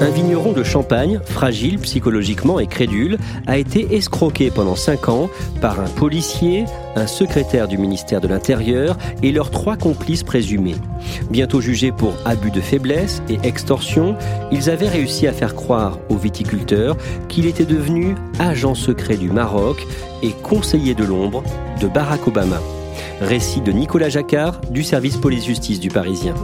Un vigneron de Champagne, fragile psychologiquement et crédule, a été escroqué pendant 5 ans par un policier, un secrétaire du ministère de l'Intérieur et leurs trois complices présumés. Bientôt jugés pour abus de faiblesse et extorsion, ils avaient réussi à faire croire aux viticulteurs qu'il était devenu agent secret du Maroc et conseiller de l'ombre de Barack Obama. Récit de Nicolas Jacquard du service police-justice du Parisien.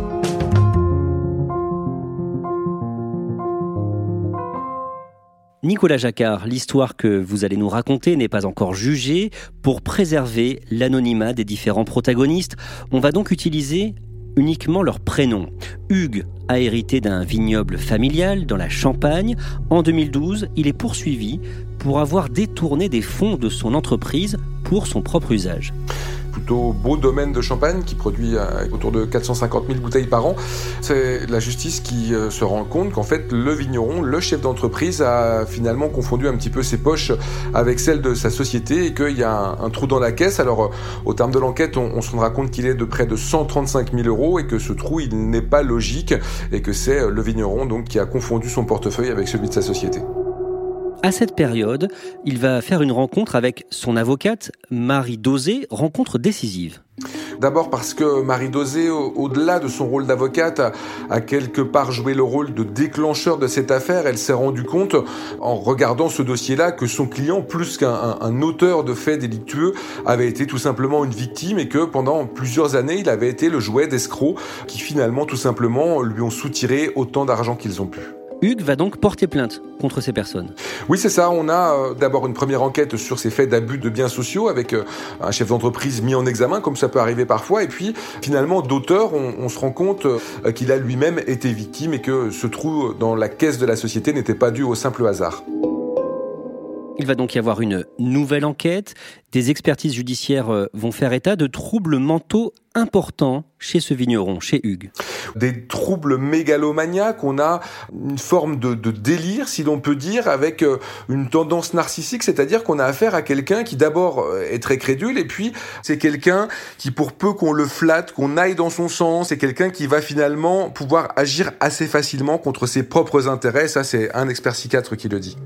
Nicolas Jacquard, l'histoire que vous allez nous raconter n'est pas encore jugée. Pour préserver l'anonymat des différents protagonistes, on va donc utiliser uniquement leur prénom. Hugues a hérité d'un vignoble familial dans la Champagne. En 2012, il est poursuivi pour avoir détourné des fonds de son entreprise pour son propre usage plutôt beau domaine de Champagne qui produit euh, autour de 450 000 bouteilles par an. C'est la justice qui euh, se rend compte qu'en fait le vigneron, le chef d'entreprise a finalement confondu un petit peu ses poches avec celles de sa société et qu'il y a un, trou dans la caisse. Alors euh, au terme de l'enquête, on, se rendra compte qu'il est de près de 135 000 euros et que ce trou il n'est pas logique et que c'est le vigneron donc qui a confondu son portefeuille avec celui de sa société. À cette période, il va faire une rencontre avec son avocate, Marie Dosé, rencontre décisive. D'abord parce que Marie Dosé, au-delà de son rôle d'avocate, a, quelque part joué le rôle de déclencheur de cette affaire. Elle s'est rendue compte, en regardant ce dossier-là, que son client, plus qu'un auteur de faits délictueux, avait été tout simplement une victime et que pendant plusieurs années, il avait été le jouet d'escrocs qui finalement, tout simplement, lui ont soutiré autant d'argent qu'ils ont pu. Hugues va donc porter plainte contre ces personnes. Oui, c'est ça. On a euh, d'abord une première enquête sur ces faits d'abus de biens sociaux avec euh, un chef d'entreprise mis en examen, comme ça peut arriver parfois. Et puis, finalement, d'auteur, on, se rend compte euh, qu'il a lui-même été victime et que ce trou dans la caisse de la société n'était pas dû au simple hasard. Il va donc y avoir une nouvelle enquête. Des expertises judiciaires euh, vont faire état de troubles mentaux importants chez ce vigneron, chez Hugues. Des troubles mégalomaniaques, on a une forme de, délire, si l'on peut dire, avec euh, une tendance narcissique, c'est-à-dire qu'on a affaire à quelqu'un qui d'abord euh, est très crédule, et puis c'est quelqu'un qui, pour peu qu'on le flatte, qu'on aille dans son sens, c'est quelqu'un qui va finalement pouvoir agir assez facilement contre ses propres intérêts. Ça, c'est un expert psychiatre qui le dit.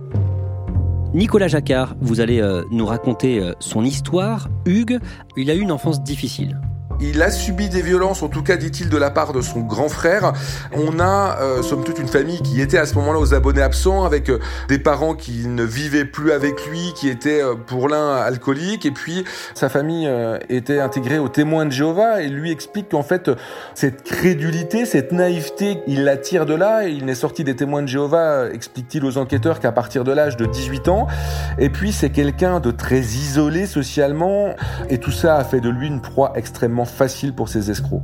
Nicolas Jacquard, vous allez euh, nous raconter euh, son histoire. Hugues, il a eu une enfance difficile. Il a subi des violences, en tout cas dit-il, de la part de son grand frère. On a, euh, somme toute, une famille qui était à ce moment-là aux abonnés absents, avec euh, des parents qui ne vivaient plus avec lui, qui étaient euh, pour l'un alcooliques, et puis sa famille euh, était intégrée aux témoins de Jéhovah, et lui explique qu'en fait, cette crédulité, cette naïveté, il la tire de là, et il n'est sorti des témoins de Jéhovah, explique-t-il aux enquêteurs, qu'à partir de l'âge de 18 ans. Et puis c'est quelqu'un de très isolé socialement, et tout ça a fait de lui une proie extrêmement facile pour ces escrocs.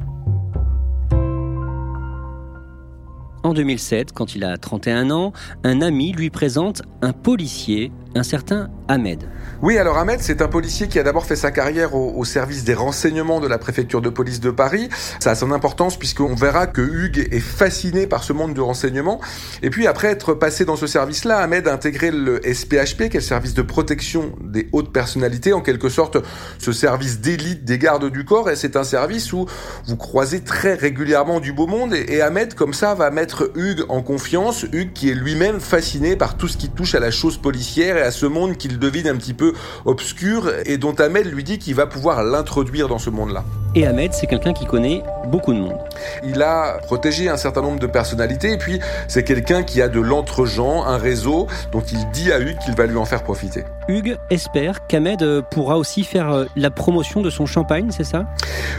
En 2007, quand il a 31 ans, un ami lui présente un policier un certain Ahmed. Oui, alors Ahmed, c'est un policier qui a d'abord fait sa carrière au, service des renseignements de la préfecture de police de Paris. Ça a son importance puisqu'on verra que Hugues est fasciné par ce monde du renseignement. Et puis après être passé dans ce service-là, Ahmed a intégré le SPHP, qui est le service de protection des hautes personnalités, en quelque sorte ce service d'élite des gardes du corps. Et c'est un service où vous croisez très régulièrement du beau monde. Et Ahmed, comme ça, va mettre Hugues en confiance. Hugues qui est lui-même fasciné par tout ce qui touche à la chose policière à ce monde qu'il devine un petit peu obscur et dont Ahmed lui dit qu'il va pouvoir l'introduire dans ce monde-là. Et Ahmed, c'est quelqu'un qui connaît beaucoup de monde. Il a protégé un certain nombre de personnalités et puis c'est quelqu'un qui a de l'entre-gens, un réseau dont il dit à Hugues qu'il va lui en faire profiter. Hugues espère qu'Ahmed euh, pourra aussi faire euh, la promotion de son champagne, c'est ça?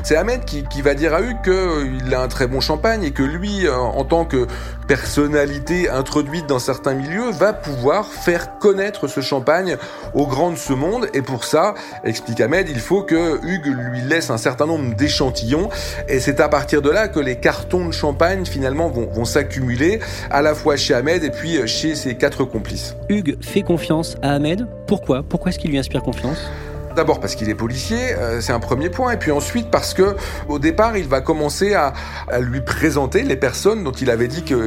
C'est Ahmed qui, va dire à Hugues qu'il a un très bon champagne et que lui, euh, en tant que personnalité introduite dans certains milieux, va pouvoir faire connaître ce champagne aux grands de ce monde. Et pour ça, explique Ahmed, il faut que Hugues lui laisse un certain nombre d'échantillons. Et c'est à partir de là que les cartons de champagne finalement vont, vont s'accumuler à la fois chez Ahmed et puis chez ses quatre complices. Hugues fait confiance à Ahmed. Pourquoi? Pourquoi est-ce qu'il lui inspire confiance? D'abord parce qu'il est policier, euh, c'est un premier point, et puis ensuite parce que au départ il va commencer à, lui présenter les personnes dont il avait dit qu'il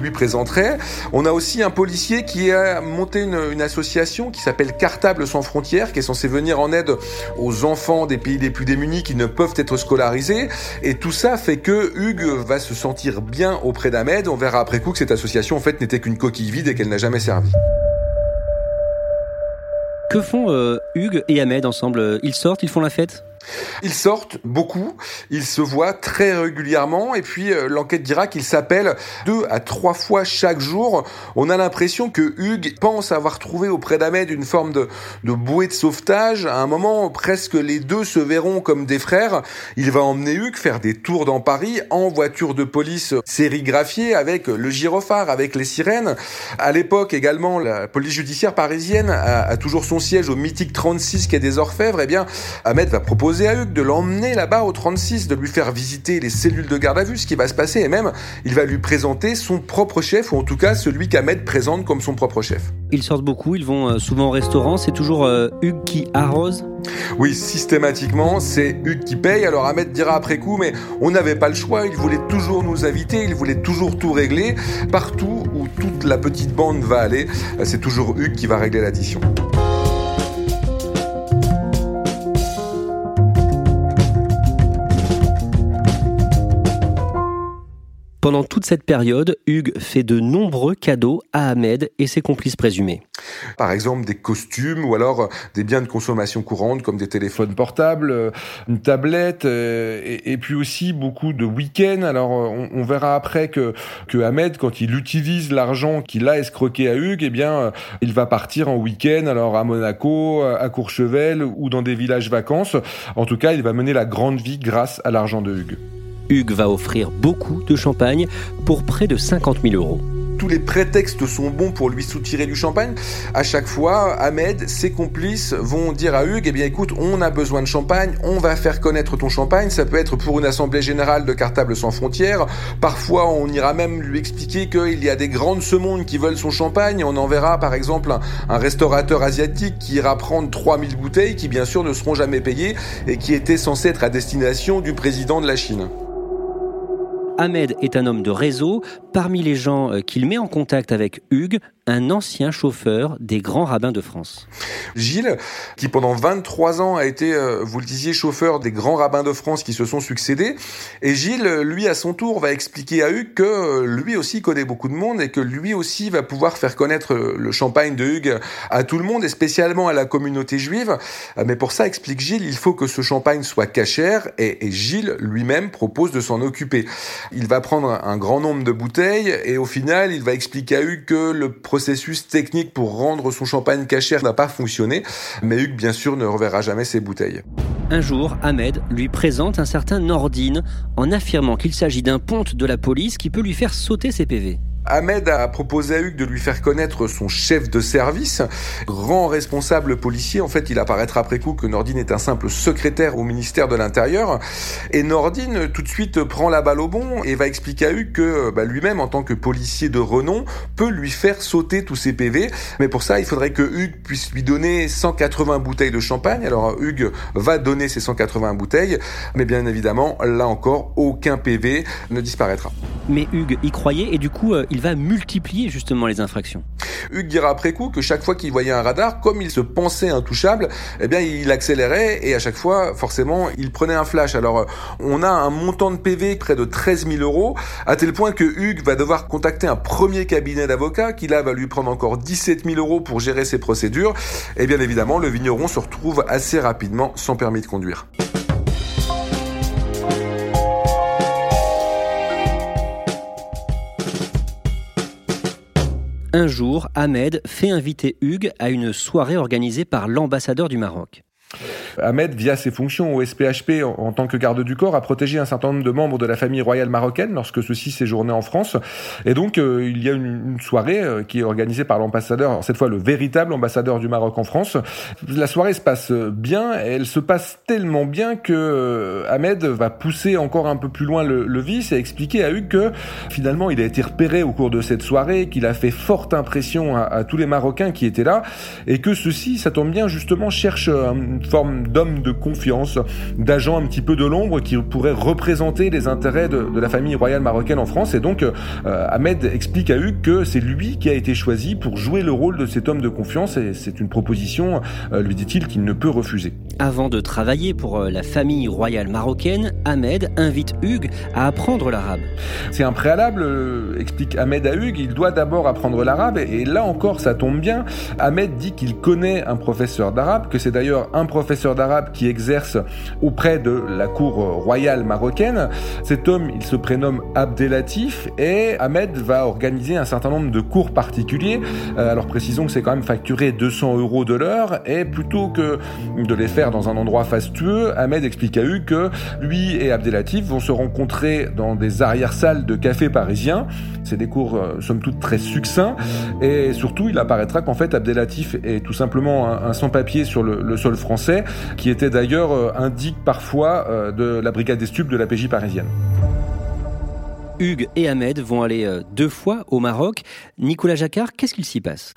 lui présenterait. On a aussi un policier qui a monté une, une association qui s'appelle Cartable sans frontières, qui est censée venir en aide aux enfants des pays les plus démunis qui ne peuvent être scolarisés, et tout ça fait que Hugues va se sentir bien auprès d'Ahmed. On verra après coup que cette association en fait n'était qu'une coquille vide et qu'elle n'a jamais servi. Que font euh, Hugues et Ahmed ensemble? Ils sortent, ils font la fête? Ils sortent beaucoup, ils se voient très régulièrement et puis euh, l'enquête dira qu'ils s'appellent deux à trois fois chaque jour. On a l'impression que Hugues pense avoir trouvé auprès d'Ahmed une forme de, bouée de sauvetage. À un moment, presque les deux se verront comme des frères. Il va emmener Hugues faire des tours dans Paris en voiture de police sérigraphiée avec le gyrophare, avec les sirènes. À l'époque également, la police judiciaire parisienne a, a toujours son siège au mythique 36 qui est des Orfèvres. Eh bien, Ahmed va proposer à Hugues de l'emmener là-bas au 36, de lui faire visiter les cellules de garde à vue, ce qui va se passer, et même il va lui présenter son propre chef, ou en tout cas celui qu'Ahmed présente comme son propre chef. Ils sortent beaucoup, ils vont euh, souvent au restaurant, c'est toujours euh, Hugues qui arrose? Oui, systématiquement, c'est Hugues qui paye. Alors Ahmed dira après coup, mais on n'avait pas le choix, il voulait toujours nous inviter, il voulait toujours tout régler. Partout où toute la petite bande va aller, c'est toujours Hugues qui va régler l'addition. Pendant toute cette période, Hugues fait de nombreux cadeaux à Ahmed et ses complices présumés. Par exemple, des costumes ou alors euh, des biens de consommation courante comme des téléphones portables, euh, une tablette euh, et, puis aussi beaucoup de week-ends. Alors, on, verra après que, Ahmed, quand il utilise l'argent qu'il a escroqué à Hugues, eh bien, il va partir en week-end, alors à Monaco, à Courchevel ou dans des villages vacances. En tout cas, il va mener la grande vie grâce à l'argent de Hugues. Hugues va offrir beaucoup de champagne pour près de 50 000 euros tous les prétextes sont bons pour lui soutirer du champagne. À chaque fois, Ahmed, ses complices vont dire à Hugues, eh bien écoute, on a besoin de champagne, on va faire connaître ton champagne. Ça peut être pour une assemblée générale de Cartable sans frontières. Parfois, on ira même lui expliquer qu'il y a des grandes ce monde qui veulent son champagne. On enverra par exemple un, un restaurateur asiatique qui ira prendre 3000 bouteilles qui bien sûr ne seront jamais payées et qui étaient censées être à destination du président de la Chine. Ahmed est un homme de réseau. Parmi les gens euh, qu'il met en contact avec Hugues, un ancien chauffeur des grands rabbins de France. Gilles, qui pendant 23 ans a été, euh, vous le disiez, chauffeur des grands rabbins de France qui se sont succédés. Et Gilles, lui, à son tour, va expliquer à Hugues que euh, lui aussi connaît beaucoup de monde et que lui aussi va pouvoir faire connaître le champagne de Hugues à tout le monde et spécialement à la communauté juive. Mais pour ça, explique Gilles, il faut que ce champagne soit cachère et Gilles lui-même propose de s'en occuper. Il va prendre un grand nombre de bouteilles et au final, il va expliquer à Hugues que le processus technique pour rendre son champagne cachère n'a pas fonctionné, mais Hugues, bien sûr, ne reverra jamais ses bouteilles. Un jour, Ahmed lui présente un certain Nordine en affirmant qu'il s'agit d'un ponte de la police qui peut lui faire sauter ses PV. Ahmed a proposé à Hugues de lui faire connaître son chef de service, grand responsable policier. En fait, il apparaîtra après coup que Nordine est un simple secrétaire au ministère de l'Intérieur. Et Nordine, tout de suite, prend la balle au bon et va expliquer à Hugues que bah, lui-même, en tant que policier de renom, peut lui faire sauter tous ses PV. Mais pour ça, il faudrait que Hugues puisse lui donner 180 bouteilles de champagne. Alors Hugues va donner ces 180 bouteilles, mais bien évidemment, là encore, aucun PV ne disparaîtra. Mais Hugues y croyait et du coup, euh, il va multiplier justement les infractions. Hugues dira après coup que chaque fois qu'il voyait un radar, comme il se pensait intouchable, eh bien il accélérait et à chaque fois, forcément, il prenait un flash. Alors euh, on a un montant de PV près de 13 000 euros, à tel point que Hugues va devoir contacter un premier cabinet d'avocats qui là va lui prendre encore 17 000 euros pour gérer ses procédures. Et bien évidemment, le vigneron se retrouve assez rapidement sans permis de conduire. Un jour, Ahmed fait inviter Hugues à une soirée organisée par l'ambassadeur du Maroc. Ahmed, via ses fonctions au SPHP en, tant que garde du corps, a protégé un certain nombre de membres de la famille royale marocaine lorsque ceux-ci séjournaient en France. Et donc, euh, il y a une, soirée euh, qui est organisée par l'ambassadeur, cette fois le véritable ambassadeur du Maroc en France. La soirée se passe bien, elle se passe tellement bien que euh, Ahmed va pousser encore un peu plus loin le, vice et expliquer à Hugues que finalement il a été repéré au cours de cette soirée, qu'il a fait forte impression à, à tous les Marocains qui étaient là et que ceux-ci, ça tombe bien, justement cherchent une forme d'hommes de confiance, d'agents un petit peu de l'ombre qui pourraient représenter les intérêts de, la famille royale marocaine en France. Et donc, euh, Ahmed explique à Hugues que c'est lui qui a été choisi pour jouer le rôle de cet homme de confiance et c'est une proposition, euh, lui dit-il, qu'il ne peut refuser. Avant de travailler pour euh, la famille royale marocaine, Ahmed invite Hugues à apprendre l'arabe. C'est un préalable, explique Ahmed à Hugues, il doit d'abord apprendre l'arabe et là encore ça tombe bien. Ahmed dit qu'il connaît un professeur d'arabe, que c'est d'ailleurs un professeur d'arabe qui exerce auprès de la cour royale marocaine. Cet homme, il se prénomme Abdelatif et Ahmed va organiser un certain nombre de cours particuliers. Euh, alors précisons que c'est quand même facturé 200 euros de l'heure et plutôt que de les faire dans un endroit fastueux, Ahmed explique à Hugues que lui et Abdelatif vont se rencontrer dans des arrière-salles de café parisiens. C'est des cours, euh, somme toute, très succincts. Et surtout, il apparaîtra qu'en fait, Abdelatif est tout simplement un, sans-papier sur le, sol français qui était d'ailleurs euh, indique parfois euh, de la brigade des stupes de la PJ parisienne. Hugues et Ahmed vont aller euh, deux fois au Maroc. Nicolas Jacquard, qu'est-ce qu'il s'y passe?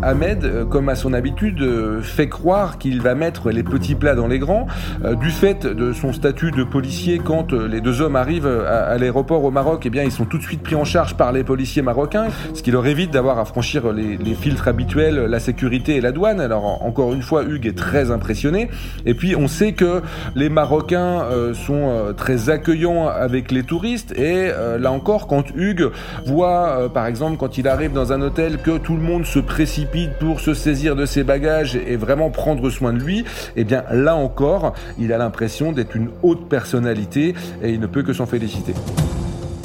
Ahmed, euh, comme à son habitude, euh, fait croire qu'il va mettre les petits plats dans les grands. Euh, du fait de son statut de policier, quand les deux hommes arrivent à, l'aéroport au Maroc, eh bien, ils sont tout de suite pris en charge par les policiers marocains, ce qui leur évite d'avoir à franchir les, filtres habituels, la sécurité et la douane. Alors, encore une fois, Hugues est très impressionné. Et puis, on sait que les Marocains sont très accueillants avec les touristes. Et là encore, quand Hugues voit, par exemple, quand il arrive dans un hôtel, que tout le monde se précipite pour se saisir de ses bagages et vraiment prendre soin de lui, eh bien là encore, il a l'impression d'être une haute personnalité et il ne peut que s'en féliciter.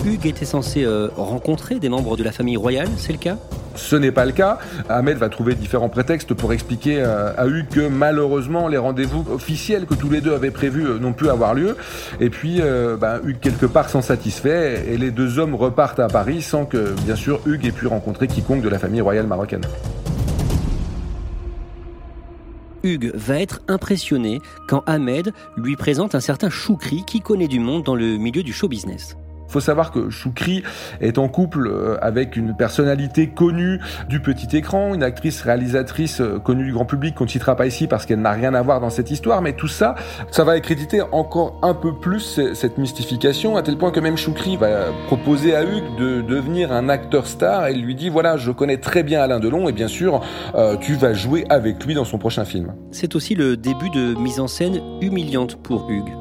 Hugues était censé euh, rencontrer des membres de la famille royale, c'est le cas? Ce n'est pas le cas. Ahmed va trouver différents prétextes pour expliquer euh, à Hugues que malheureusement les rendez-vous officiels que tous les deux avaient prévus euh, n'ont pu avoir lieu. Et puis ben, Hugues quelque part s'en satisfait et les deux hommes repartent à Paris sans que bien sûr Hugues ait pu rencontrer quiconque de la famille royale marocaine. Hugues va être impressionné quand Ahmed lui présente un certain Choukri qui connaît du monde dans le milieu du show business faut savoir que Choukri est en couple euh, avec une personnalité connue du petit écran, une actrice réalisatrice euh, connue du grand public qu'on ne citera pas ici parce qu'elle n'a rien à voir dans cette histoire, mais tout ça, ça va accréditer encore un peu plus cette mystification, à tel point que même Choukri va proposer à Hugues de devenir un acteur star et il lui dit voilà, je connais très bien Alain Delon et bien sûr, euh, tu vas jouer avec lui dans son prochain film. C'est aussi le début de mise en scène humiliante pour Hugues.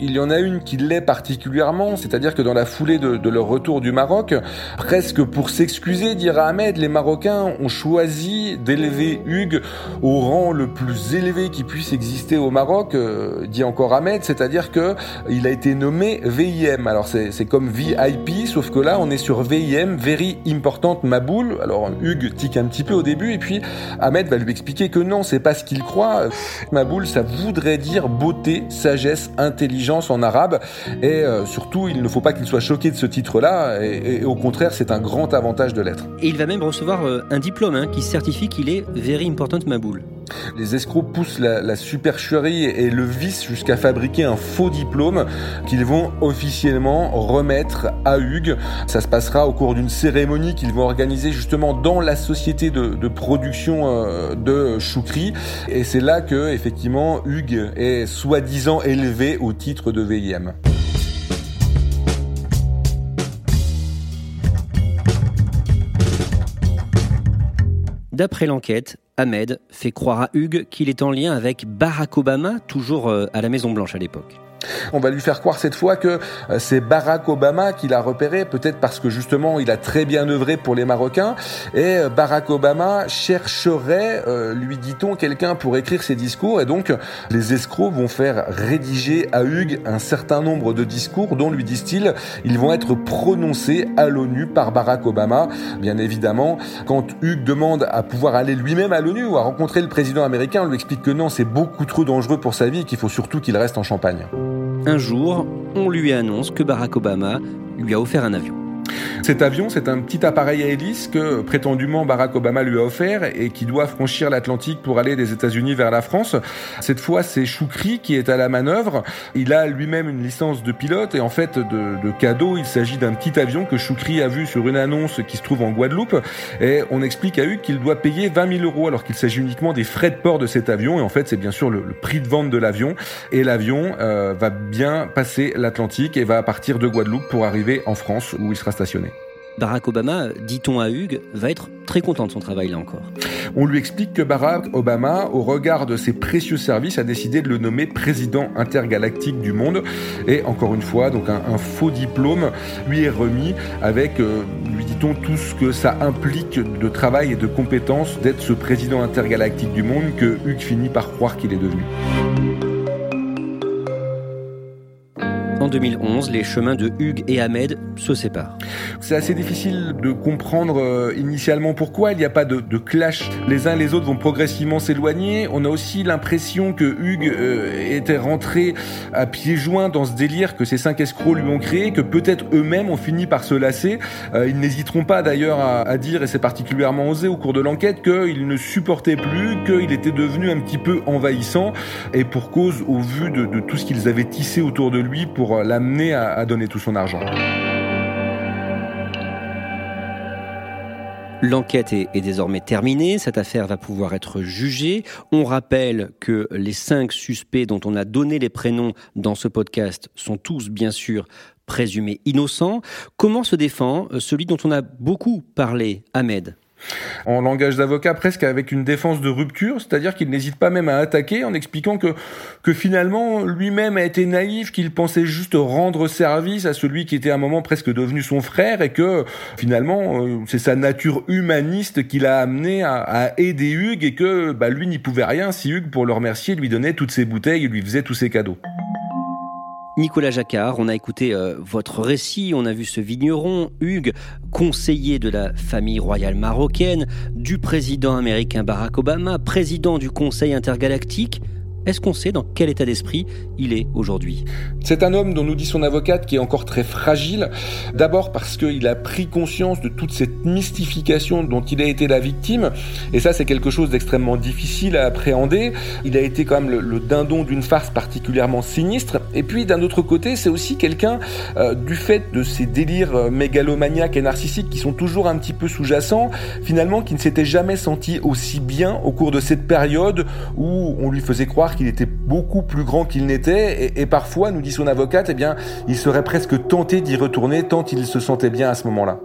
Il y en a une qui l'est particulièrement, c'est-à-dire que dans la foulée de, leur retour du Maroc, presque pour s'excuser, dira Ahmed, les Marocains ont choisi d'élever Hugues au rang le plus élevé qui puisse exister au Maroc, euh, dit encore Ahmed, c'est-à-dire que il a été nommé VIM. Alors c'est comme VIP, sauf que là on est sur VIM, Very Important Maboul. Alors Hugues tique un petit peu au début et puis Ahmed va lui expliquer que non, c'est pas ce qu'il croit. Maboul, ça voudrait dire beauté, sagesse, intelligence en arabe et euh, surtout il ne faut pas qu'il soit choqué de ce titre-là, et, au contraire, c'est un grand avantage de l'être. Et il va même recevoir euh, un diplôme hein, qui certifie qu'il est Very Important Maboul. Les escrocs poussent la, supercherie et le vice jusqu'à fabriquer un faux diplôme qu'ils vont officiellement remettre à Hugues. Ça se passera au cours d'une cérémonie qu'ils vont organiser justement dans la société de, production euh, de Choukri. Et c'est là que, effectivement, Hugues est soi-disant élevé au titre de VIM. D'après l'enquête, Ahmed fait croire à Hugues qu'il est en lien avec Barack Obama, toujours euh, à la Maison Blanche à l'époque. On va lui faire croire cette fois que euh, c'est Barack Obama qui l'a repéré, peut-être parce que justement il a très bien œuvré pour les Marocains, et euh, Barack Obama chercherait, euh, lui dit-on, quelqu'un pour écrire ses discours, et donc les escrocs vont faire rédiger à Hugues un certain nombre de discours dont, lui disent-ils, ils vont être prononcés à l'ONU par Barack Obama. Bien évidemment, quand Hugues demande à pouvoir aller lui-même à l'ONU ou à rencontrer le président américain, on lui explique que non, c'est beaucoup trop dangereux pour sa vie et qu'il faut surtout qu'il reste en Champagne. Un jour, on lui annonce que Barack Obama lui a offert un avion. Cet avion, c'est un petit appareil à hélice que prétendument Barack Obama lui a offert et qui doit franchir l'Atlantique pour aller des États-Unis vers la France. Cette fois, c'est Choukri qui est à la manœuvre. Il a lui-même une licence de pilote et en fait, de, cadeau, il s'agit d'un petit avion que Choukri a vu sur une annonce qui se trouve en Guadeloupe. Et on explique à Hugues qu'il doit payer 20 000 euros alors qu'il s'agit uniquement des frais de port de cet avion. Et en fait, c'est bien sûr le, prix de vente de l'avion. Et l'avion euh, va bien passer l'Atlantique et va partir de Guadeloupe pour arriver en France où il sera stationné. Barack Obama, dit-on à Hugues, va être très content de son travail là encore. On lui explique que Barack Obama, au regard de ses précieux services, a décidé de le nommer président intergalactique du monde. Et encore une fois, donc un, faux diplôme lui est remis avec, euh, lui dit-on, tout ce que ça implique de travail et de compétences d'être ce président intergalactique du monde que Hugues finit par croire qu'il est devenu. 2011, les chemins de Hugues et Ahmed se séparent. C'est assez difficile de comprendre euh, initialement pourquoi il n'y a pas de, clash. Les uns et les autres vont progressivement s'éloigner. On a aussi l'impression que Hugues euh, était rentré à pieds joints dans ce délire que ces cinq escrocs lui ont créé, que peut-être eux-mêmes ont fini par se lasser. Euh, ils n'hésiteront pas d'ailleurs à, dire, et c'est particulièrement osé au cours de l'enquête, qu'ils ne supportaient plus, qu'il était devenu un petit peu envahissant, et pour cause au vu de, de tout ce qu'ils avaient tissé autour de lui pour l'amener à, donner tout son argent. L'enquête est, désormais terminée, cette affaire va pouvoir être jugée. On rappelle que les cinq suspects dont on a donné les prénoms dans ce podcast sont tous bien sûr présumés innocents. Comment se défend celui dont on a beaucoup parlé, Ahmed? En langage d'avocat presque avec une défense de rupture, c'est-à-dire qu'il n'hésite pas même à attaquer en expliquant que, que finalement lui-même a été naïf, qu'il pensait juste rendre service à celui qui était à un moment presque devenu son frère et que finalement euh, c'est sa nature humaniste qui l'a amené à, aider Hugues et que bah, lui n'y pouvait rien si Hugues pour le remercier lui donnait toutes ses bouteilles et lui faisait tous ses cadeaux. Nicolas Jacquard, on a écouté euh, votre récit, on a vu ce vigneron, Hugues, conseiller de la famille royale marocaine, du président américain Barack Obama, président du Conseil intergalactique. Est-ce qu'on sait dans quel état d'esprit il est aujourd'hui? C'est un homme dont nous dit son avocate qui est encore très fragile. D'abord parce qu'il a pris conscience de toute cette mystification dont il a été la victime. Et ça, c'est quelque chose d'extrêmement difficile à appréhender. Il a été quand même le, dindon d'une farce particulièrement sinistre. Et puis, d'un autre côté, c'est aussi quelqu'un, euh, du fait de ses délires euh, mégalomaniaques et narcissiques qui sont toujours un petit peu sous-jacents, finalement, qui ne s'était jamais senti aussi bien au cours de cette période où on lui faisait croire qu'il était beaucoup plus grand qu'il n'était, et, parfois, nous dit son avocate, eh bien, il serait presque tenté d'y retourner tant il se sentait bien à ce moment-là.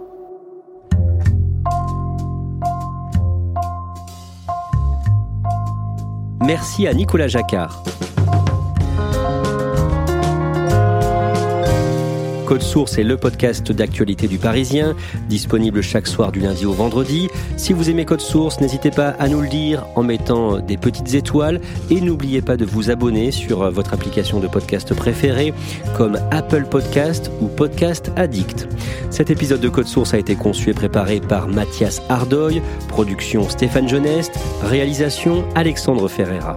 Merci à Nicolas Jacquard. Code Source est le podcast d'actualité du Parisien, disponible chaque soir du lundi au vendredi. Si vous aimez Code Source, n'hésitez pas à nous le dire en mettant des petites étoiles et n'oubliez pas de vous abonner sur votre application de podcast préférée comme Apple Podcast ou Podcast Addict. Cet épisode de Code Source a été conçu et préparé par Mathias Ardoy, production Stéphane Genest, réalisation Alexandre Ferreira.